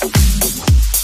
Oh, you.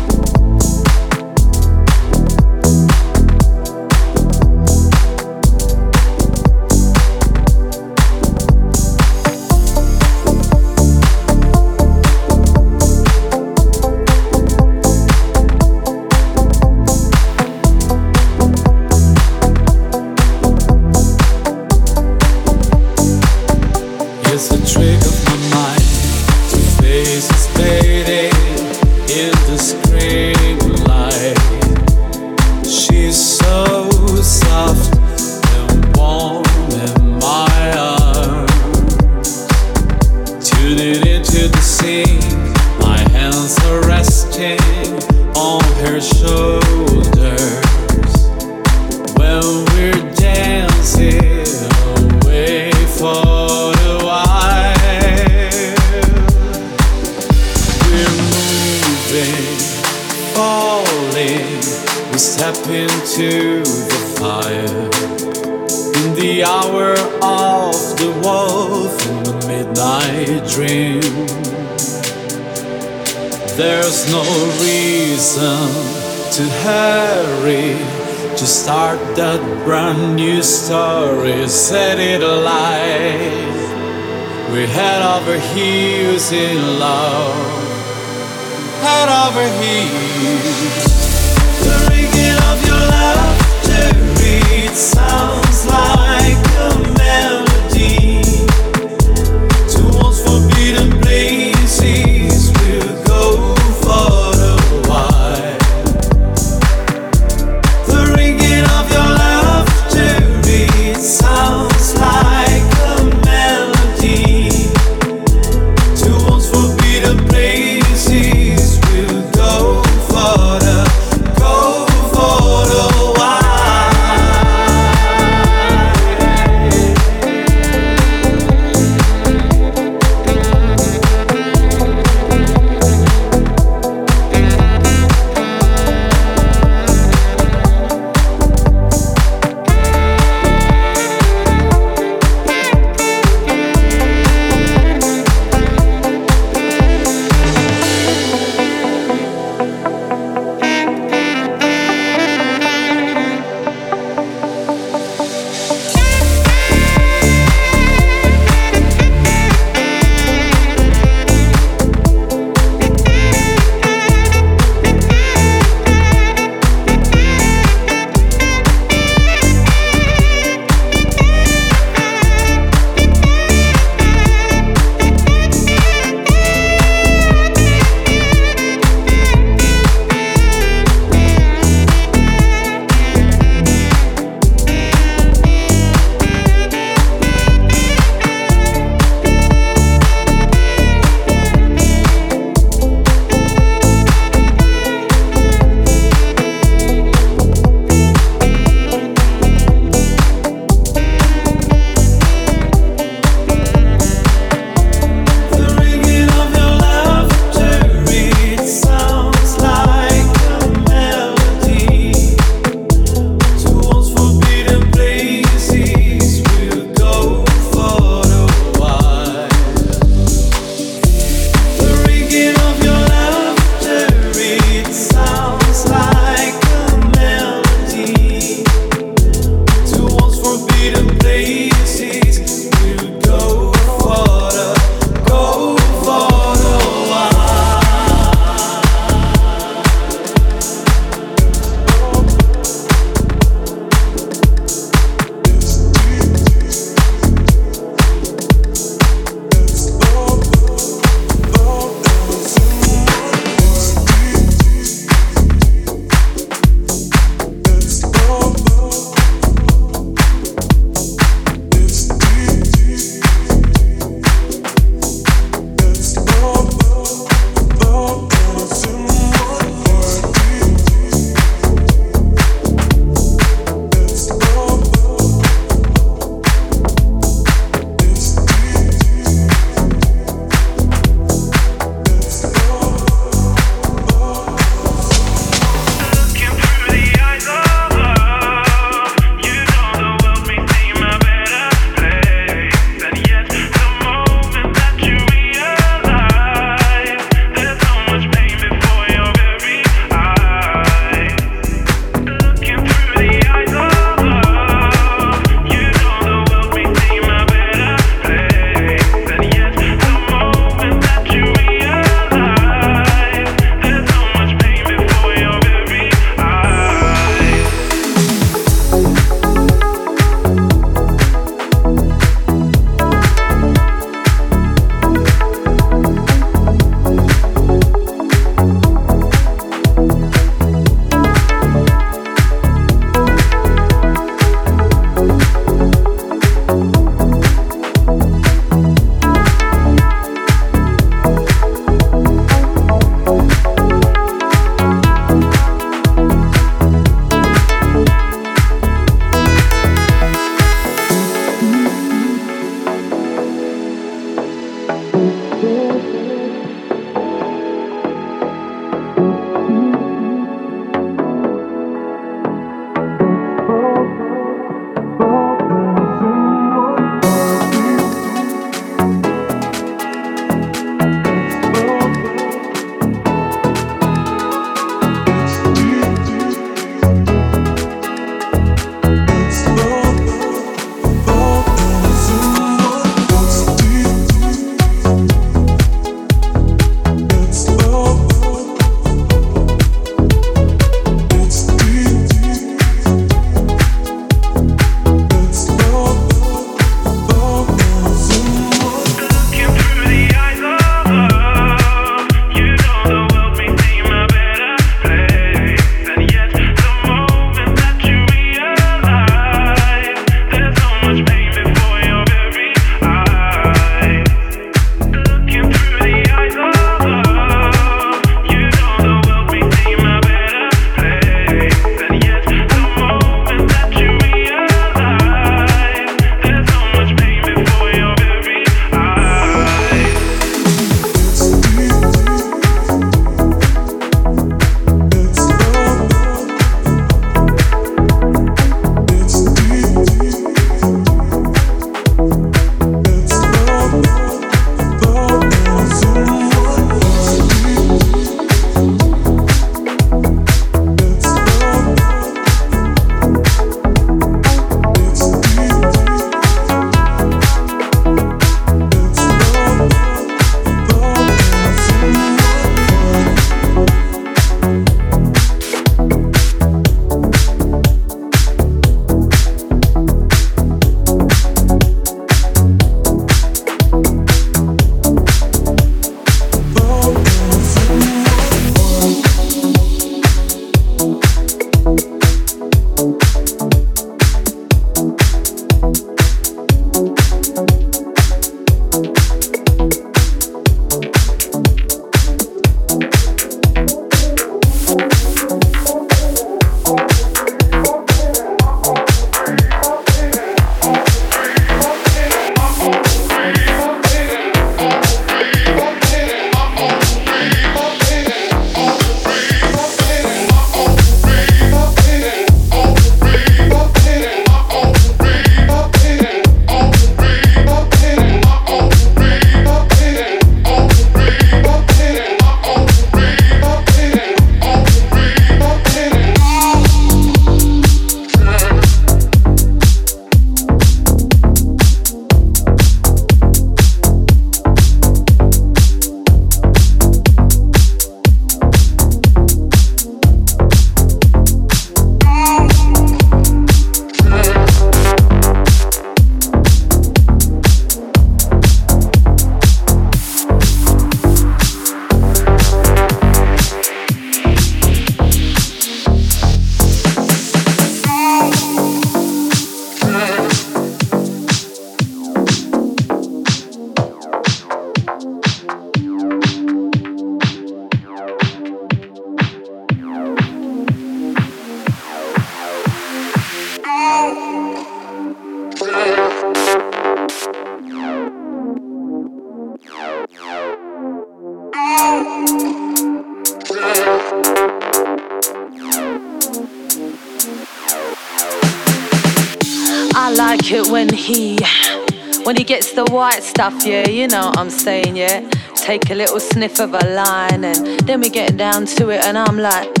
Know what I'm saying, yeah. Take a little sniff of a line and then we get down to it and I'm like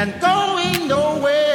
and going nowhere.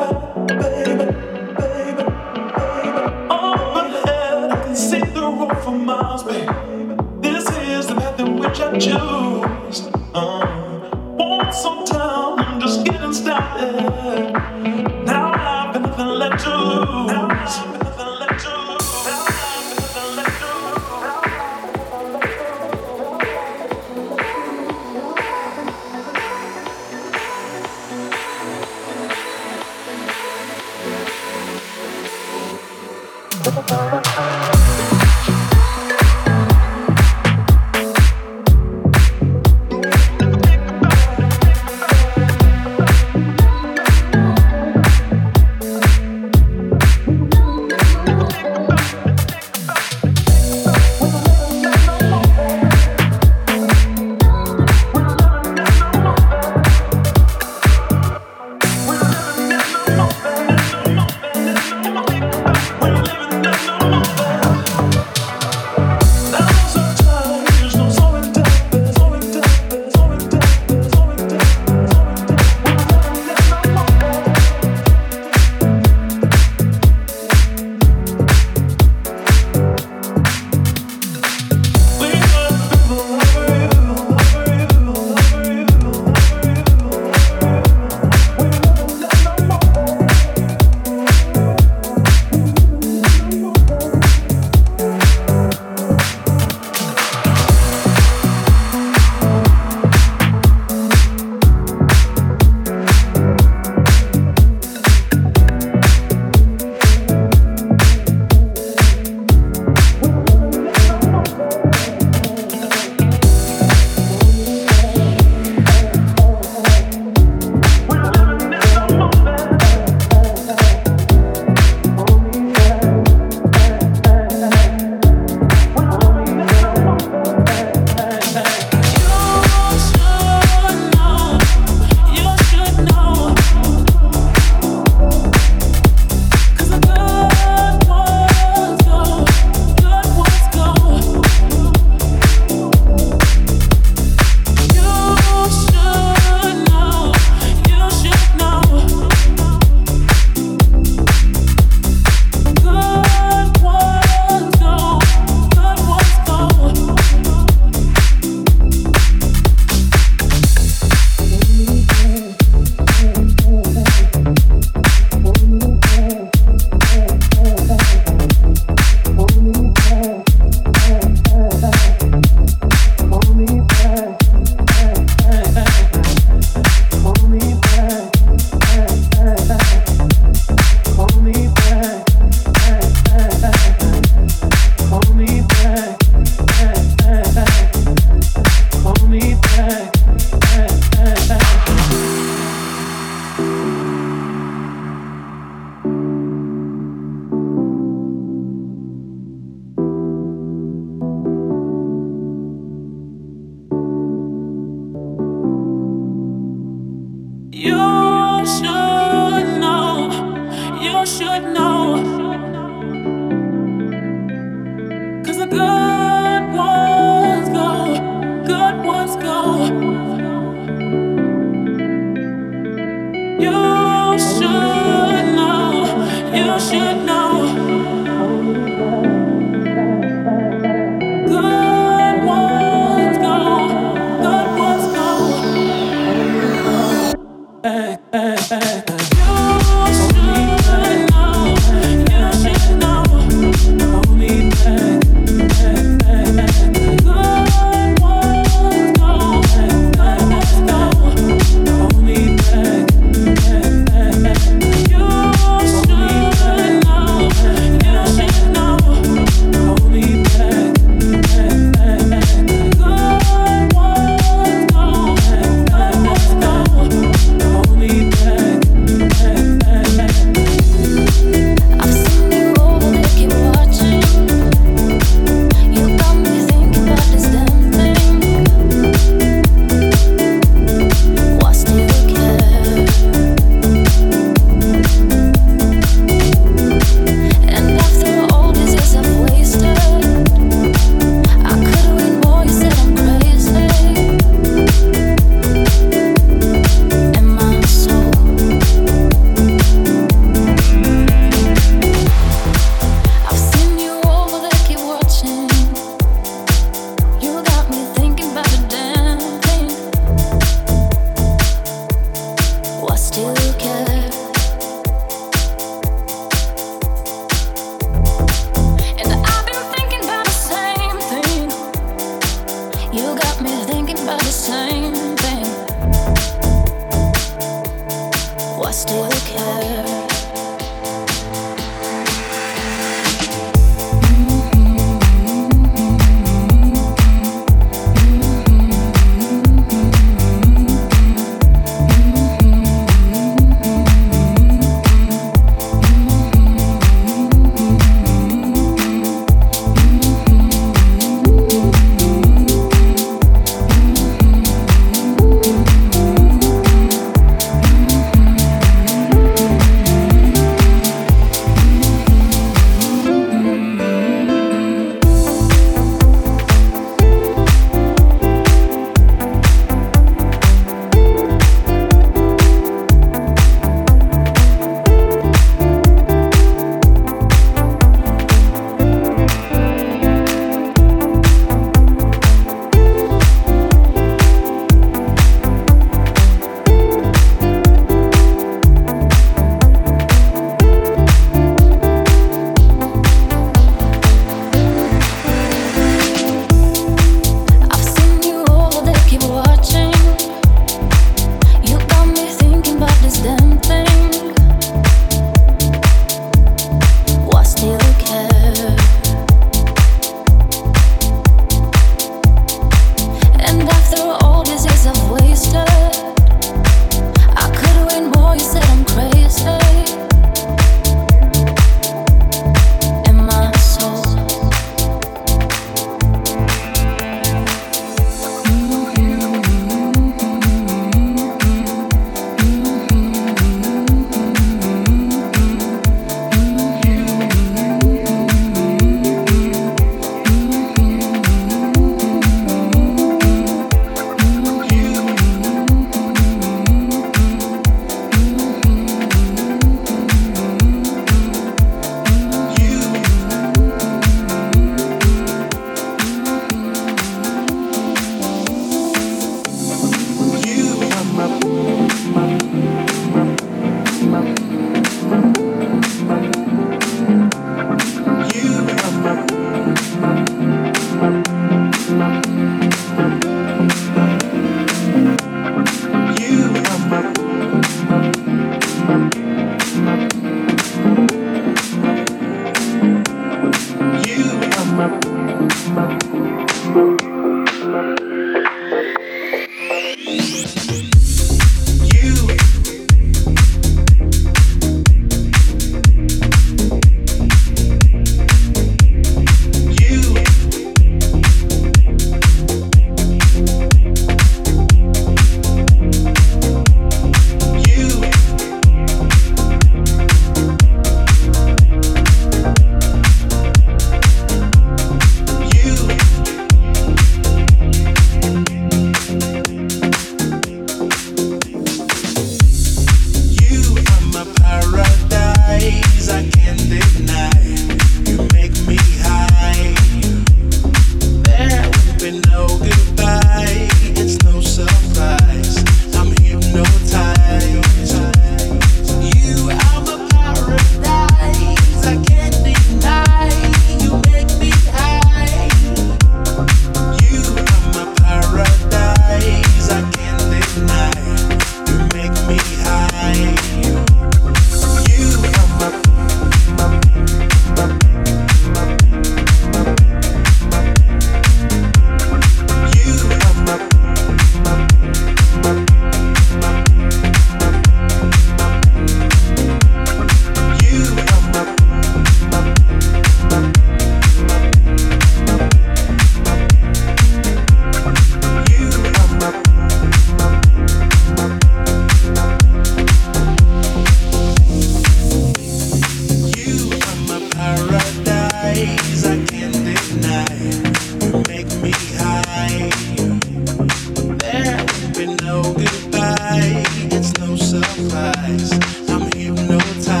I'm hypnotized.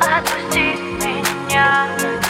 Отпусти меня.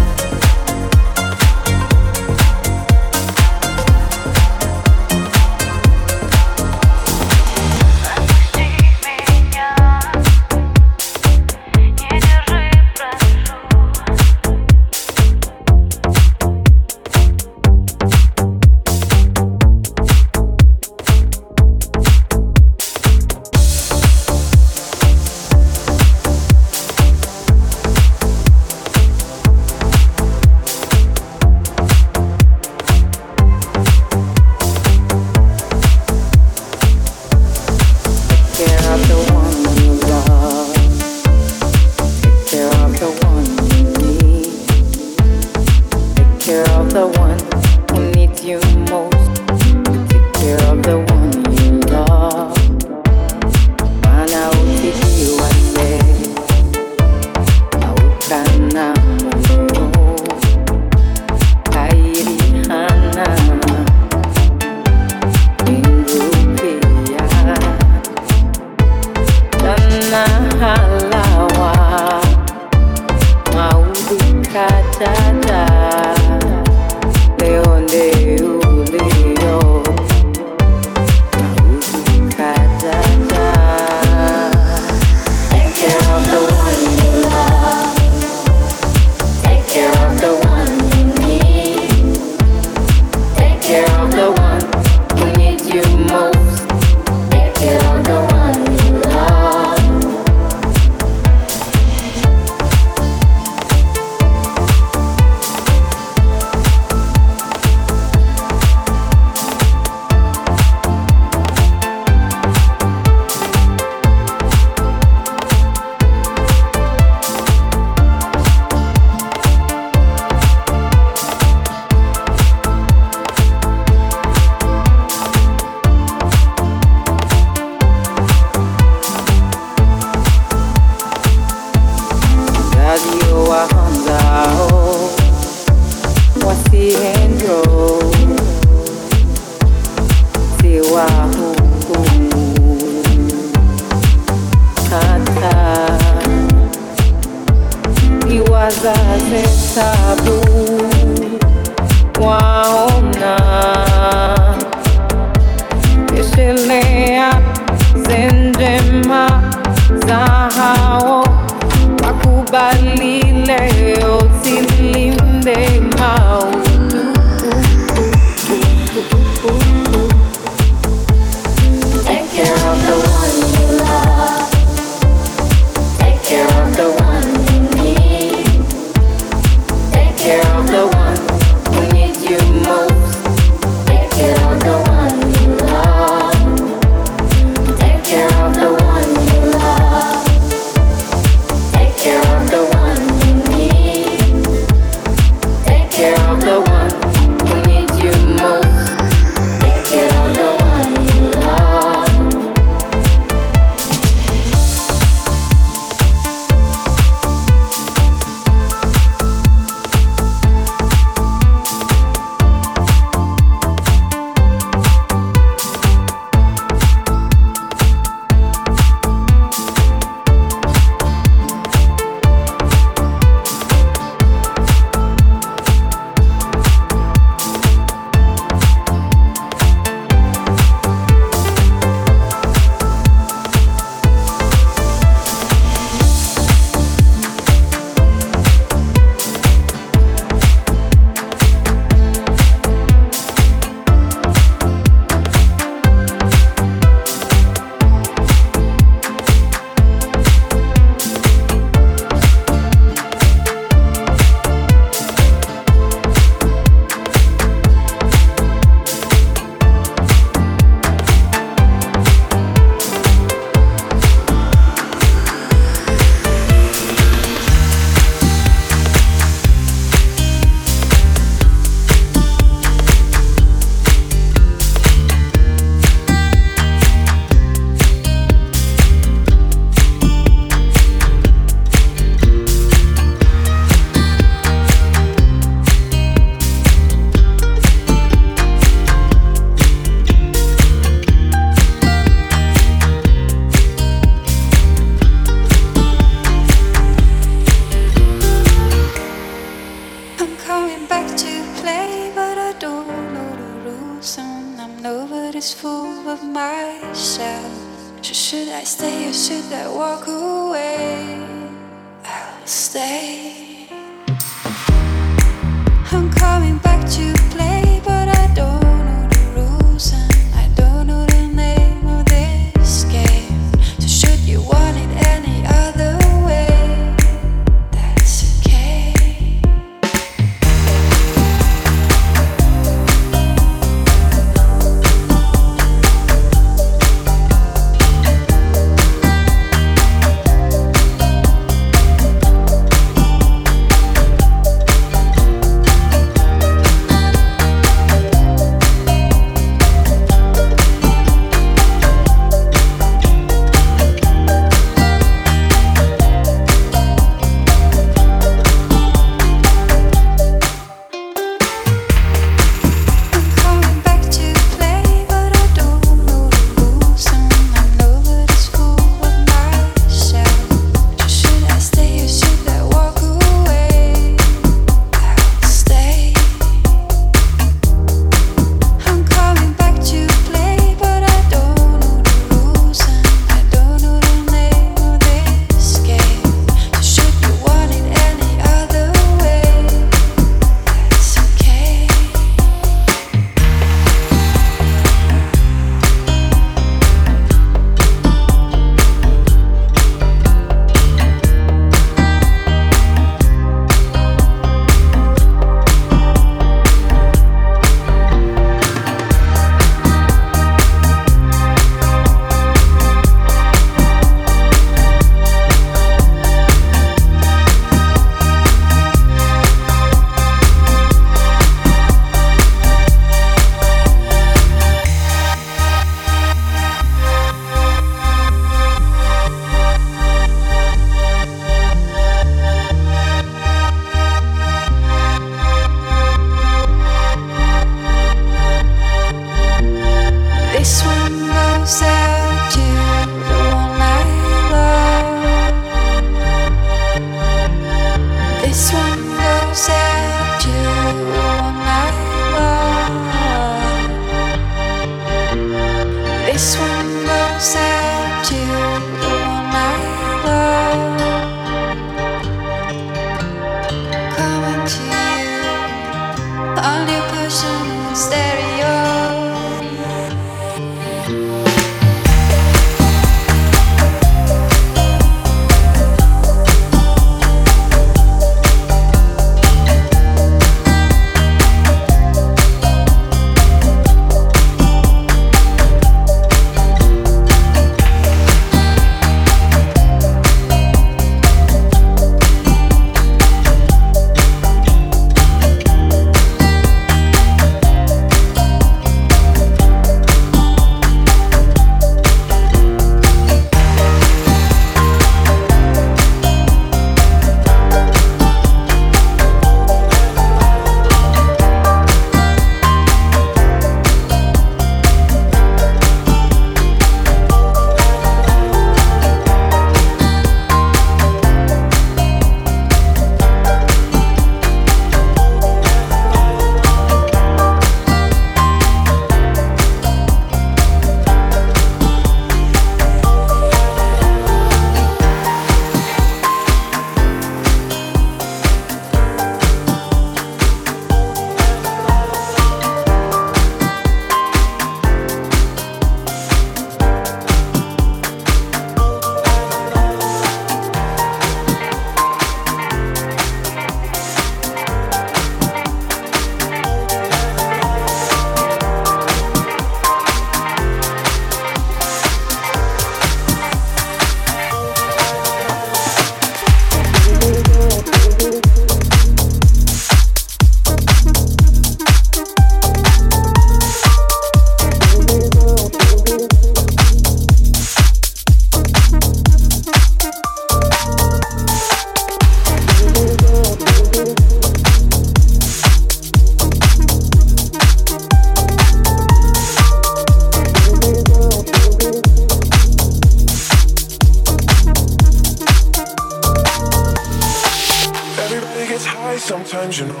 original.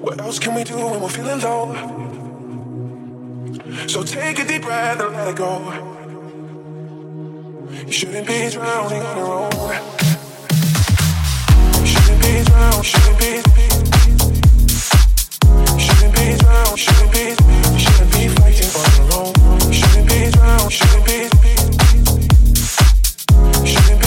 What else can we do when we're feeling low? So take a deep breath and let it go. You shouldn't be drowning on your own. You shouldn't be drowning. You shouldn't be. You shouldn't be drowned, shouldn't be. You shouldn't be fighting on your own. You shouldn't be drowned, shouldn't be. You shouldn't be.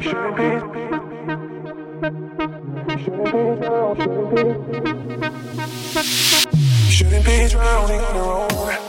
shouldn't be. Drowning on your own.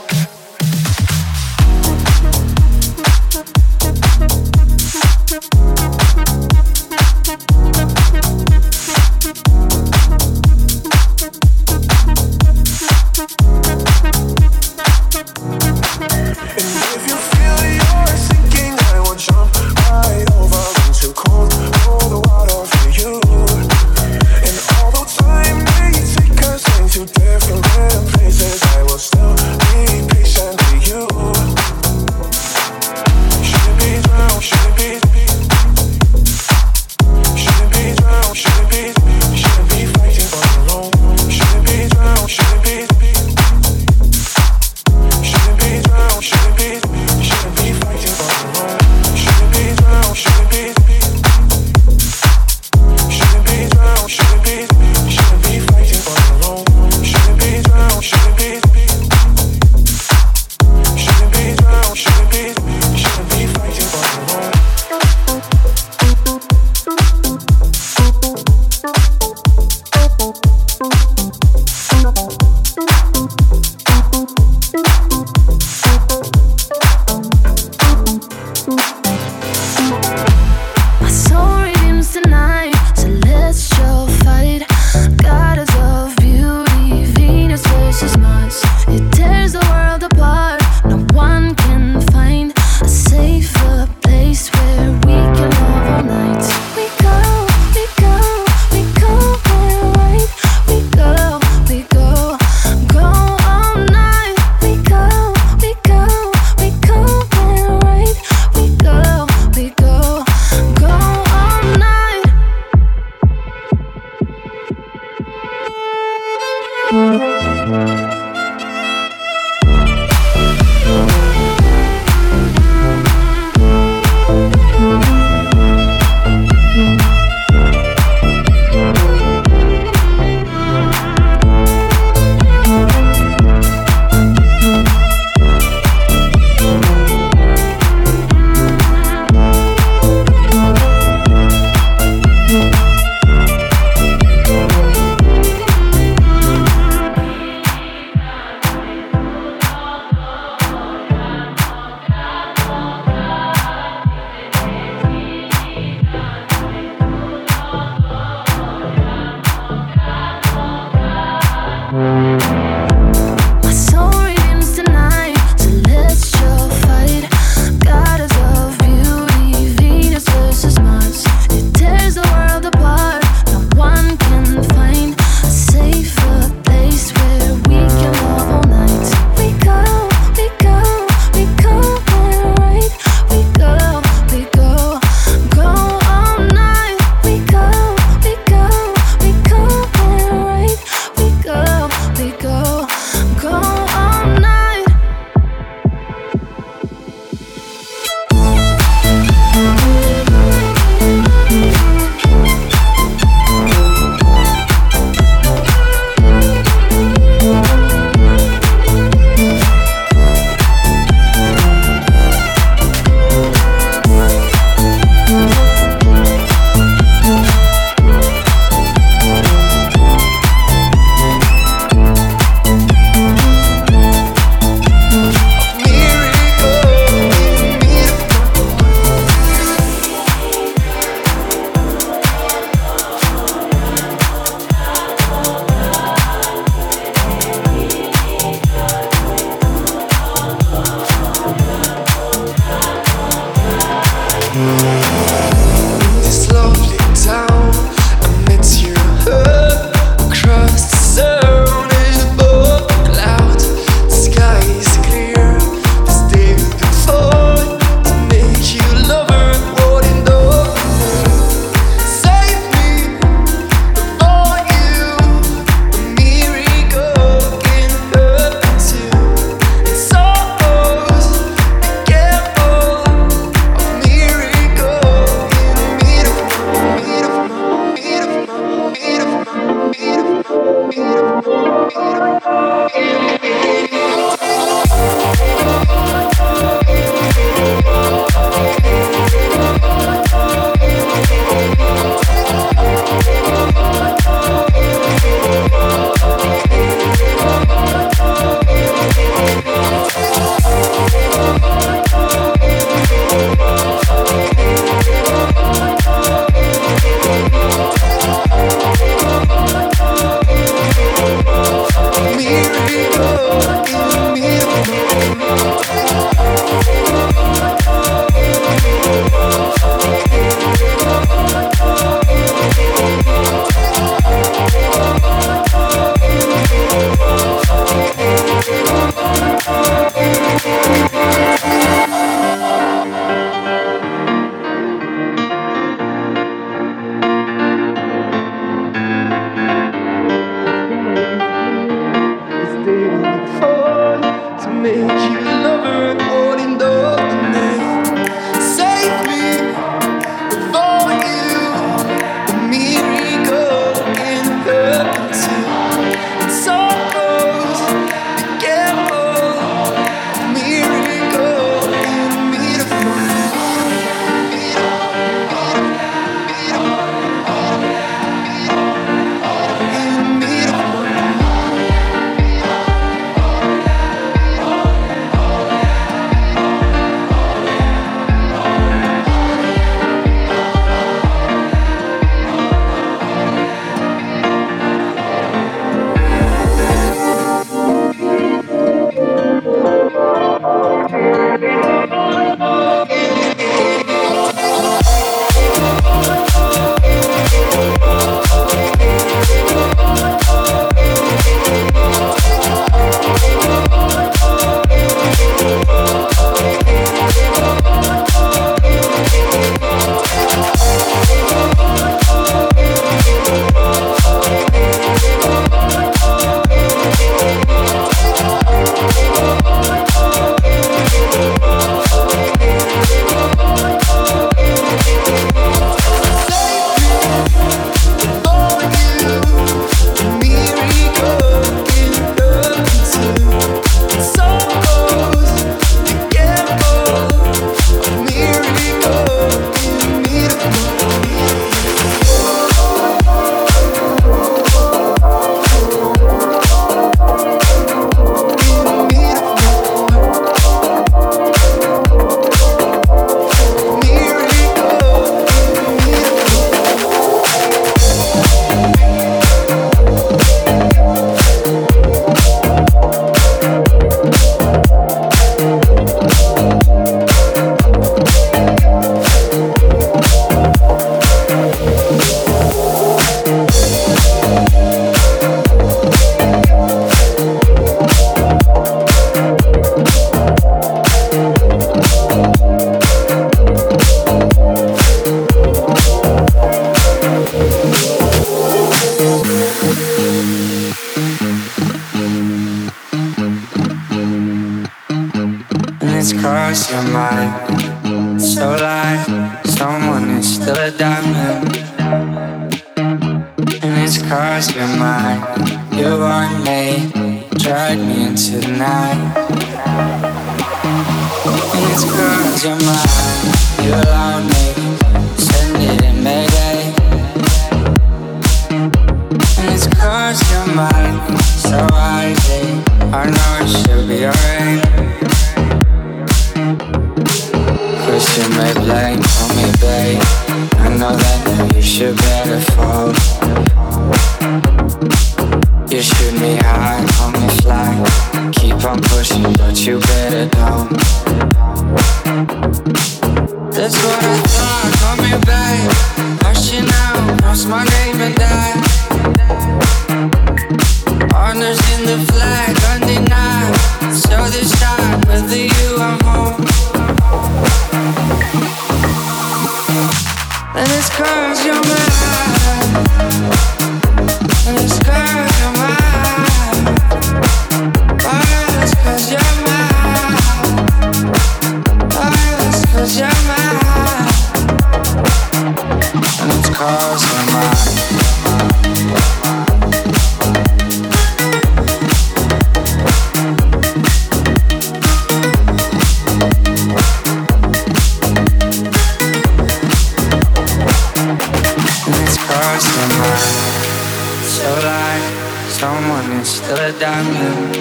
someone is still a diamond.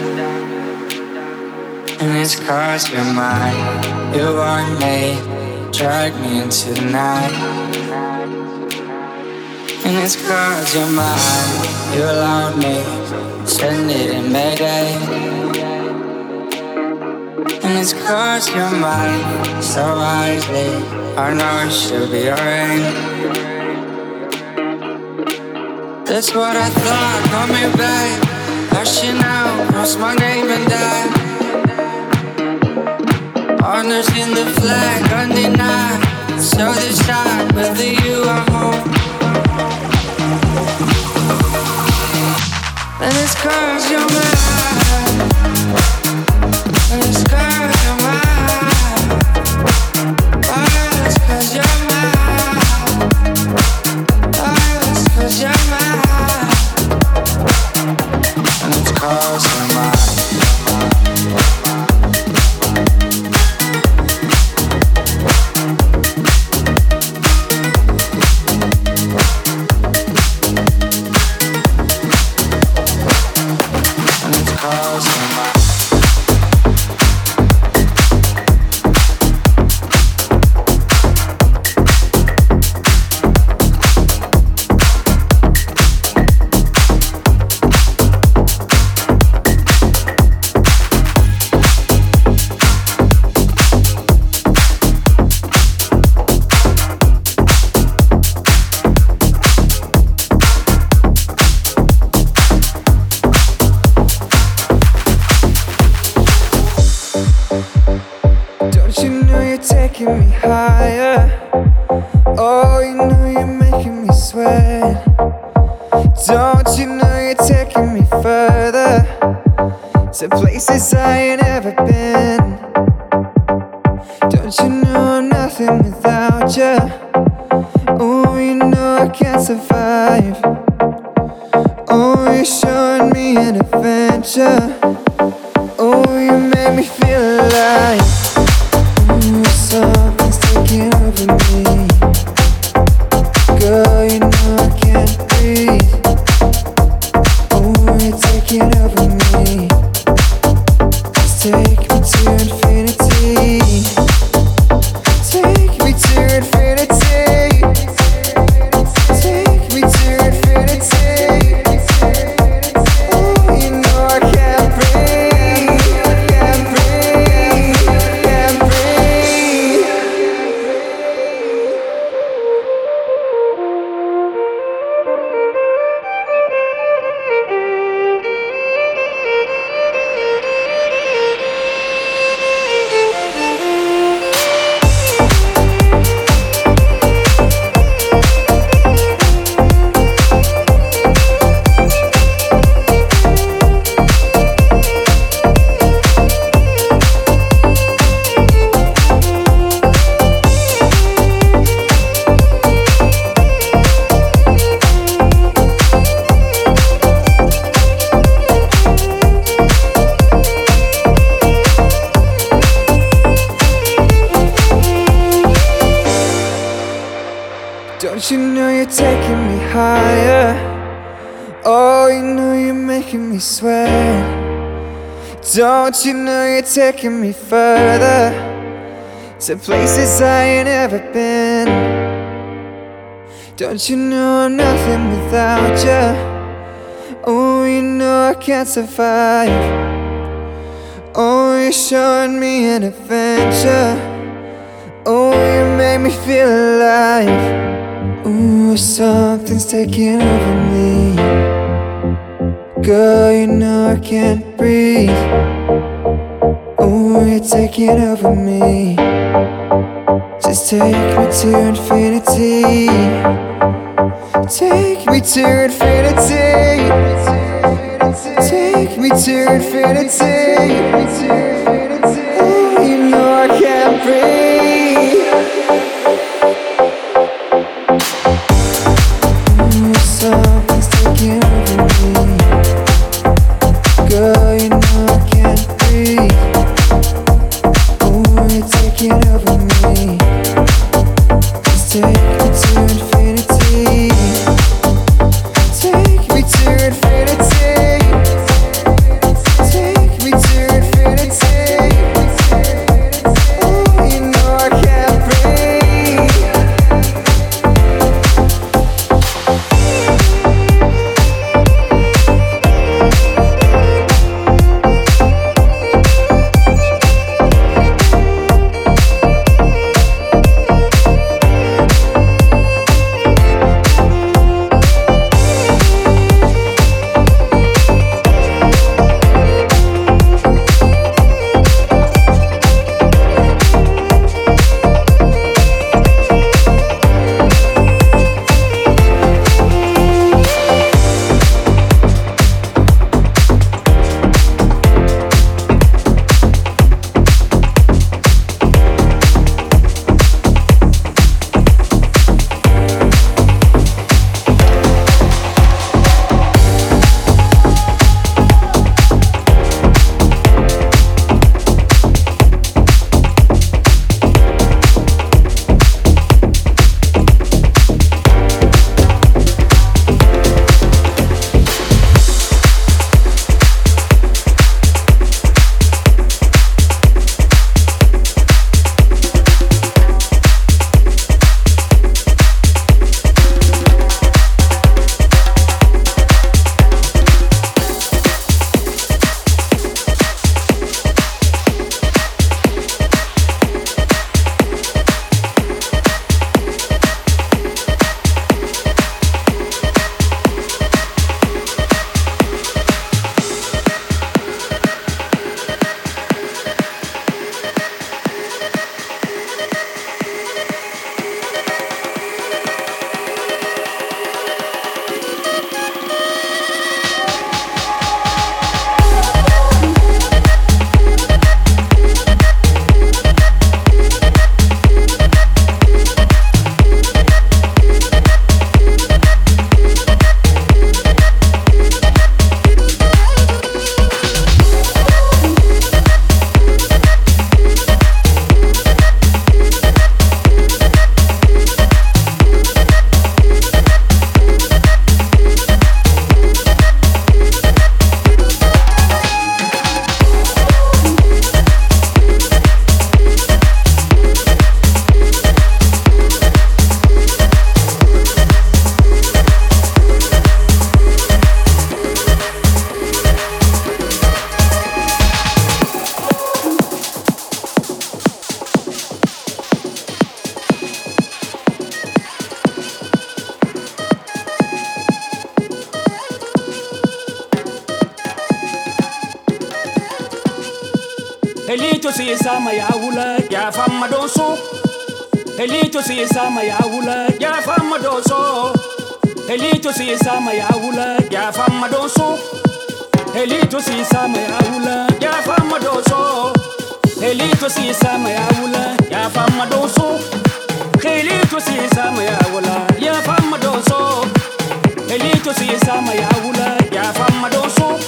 And it's cause you're mine. You want me, drag me into the night. And it's cause you're mine. You allowed me, send it in Mayday. And it's crossed your mind so wisely. I know it should be alright. That's what I thought. Call me back. Lashing out. Cross my name and die. Honors in the flag. Undenied. So the shot. Whether you are home. And it's cause you're mad. Taking me further to places I ain't ever been? Don't you know I'm nothing without you? Oh, you know I can't survive. Oh, you're showing me an adventure. Oh, you make me feel alive. Ooh, something's taking over me. Girl, you know I can't breathe. You're taking over me. Just take me to infinity. Take me to infinity. Take me to infinity. Oh, you know I can't breathe. Elito si sama ya wula ya fama doso. Elito si sama ya wula ya fama doso. Elito si sama ya wula ya fama doso. Elito si sama ya wula ya fama doso. Elito si sama maya wula ya fama doso. Elito si sa maya wula ya fama doso. Elito si sama maya wula ya fama doso.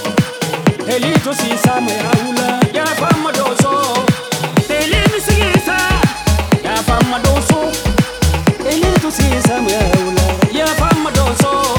Elito si sa maya wula ya fama doso. fama dɔn so. Ele tun sigi samuya wula. Fama dɔn.